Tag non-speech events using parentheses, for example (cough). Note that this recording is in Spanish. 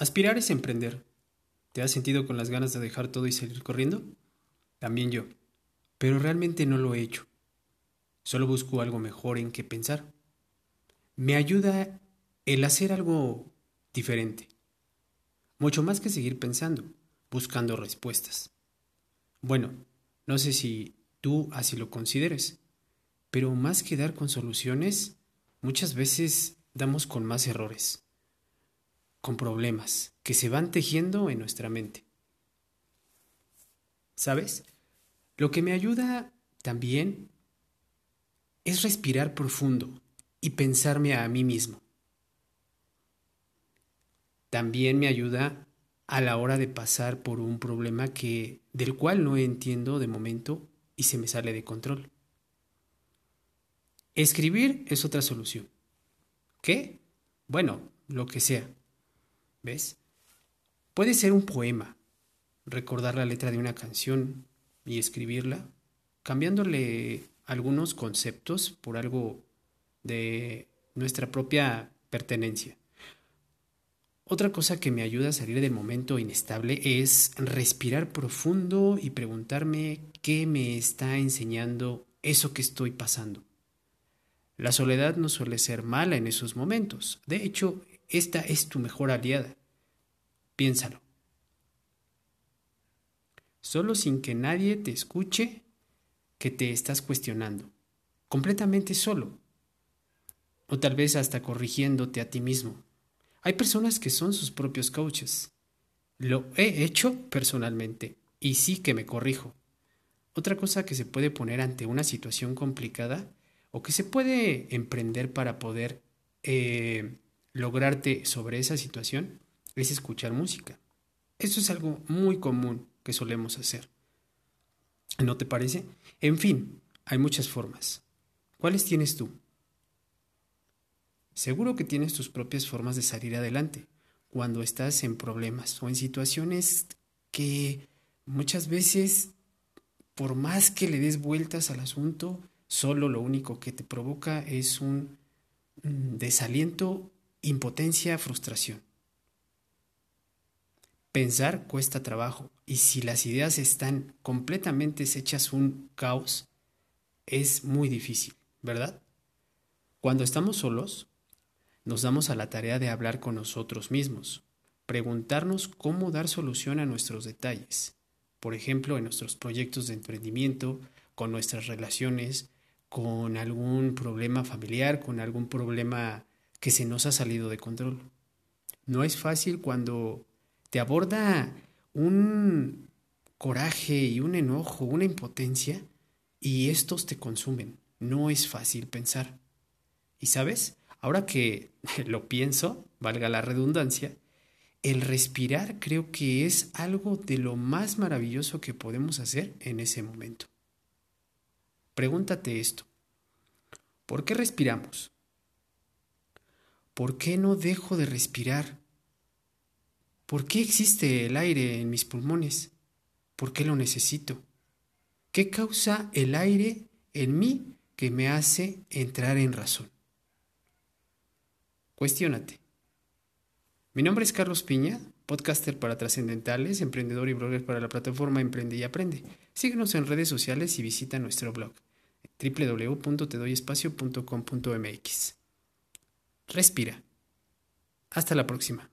Aspirar es emprender. ¿Te has sentido con las ganas de dejar todo y salir corriendo? También yo. Pero realmente no lo he hecho. Solo busco algo mejor en qué pensar. Me ayuda el hacer algo diferente. Mucho más que seguir pensando, buscando respuestas. Bueno, no sé si tú así lo consideres, pero más que dar con soluciones, muchas veces damos con más errores con problemas que se van tejiendo en nuestra mente. ¿Sabes? Lo que me ayuda también es respirar profundo y pensarme a mí mismo. También me ayuda a la hora de pasar por un problema que del cual no entiendo de momento y se me sale de control. Escribir es otra solución. ¿Qué? Bueno, lo que sea. ¿Ves? Puede ser un poema, recordar la letra de una canción y escribirla, cambiándole algunos conceptos por algo de nuestra propia pertenencia. Otra cosa que me ayuda a salir del momento inestable es respirar profundo y preguntarme qué me está enseñando eso que estoy pasando. La soledad no suele ser mala en esos momentos. De hecho, esta es tu mejor aliada. Piénsalo. Solo sin que nadie te escuche que te estás cuestionando. Completamente solo. O tal vez hasta corrigiéndote a ti mismo. Hay personas que son sus propios coaches. Lo he hecho personalmente y sí que me corrijo. Otra cosa que se puede poner ante una situación complicada o que se puede emprender para poder eh, lograrte sobre esa situación es escuchar música. Eso es algo muy común que solemos hacer. ¿No te parece? En fin, hay muchas formas. ¿Cuáles tienes tú? Seguro que tienes tus propias formas de salir adelante cuando estás en problemas o en situaciones que muchas veces, por más que le des vueltas al asunto, solo lo único que te provoca es un mm, desaliento impotencia, frustración. Pensar cuesta trabajo y si las ideas están completamente hechas un caos, es muy difícil, ¿verdad? Cuando estamos solos, nos damos a la tarea de hablar con nosotros mismos, preguntarnos cómo dar solución a nuestros detalles, por ejemplo, en nuestros proyectos de emprendimiento, con nuestras relaciones, con algún problema familiar, con algún problema que se nos ha salido de control. No es fácil cuando te aborda un coraje y un enojo, una impotencia, y estos te consumen. No es fácil pensar. Y sabes, ahora que (laughs) lo pienso, valga la redundancia, el respirar creo que es algo de lo más maravilloso que podemos hacer en ese momento. Pregúntate esto. ¿Por qué respiramos? ¿Por qué no dejo de respirar? ¿Por qué existe el aire en mis pulmones? ¿Por qué lo necesito? ¿Qué causa el aire en mí que me hace entrar en razón? Cuestiónate. Mi nombre es Carlos Piña, podcaster para trascendentales, emprendedor y blogger para la plataforma Emprende y Aprende. Síguenos en redes sociales y visita nuestro blog www.tedoyespacio.com.mx. Respira. Hasta la próxima.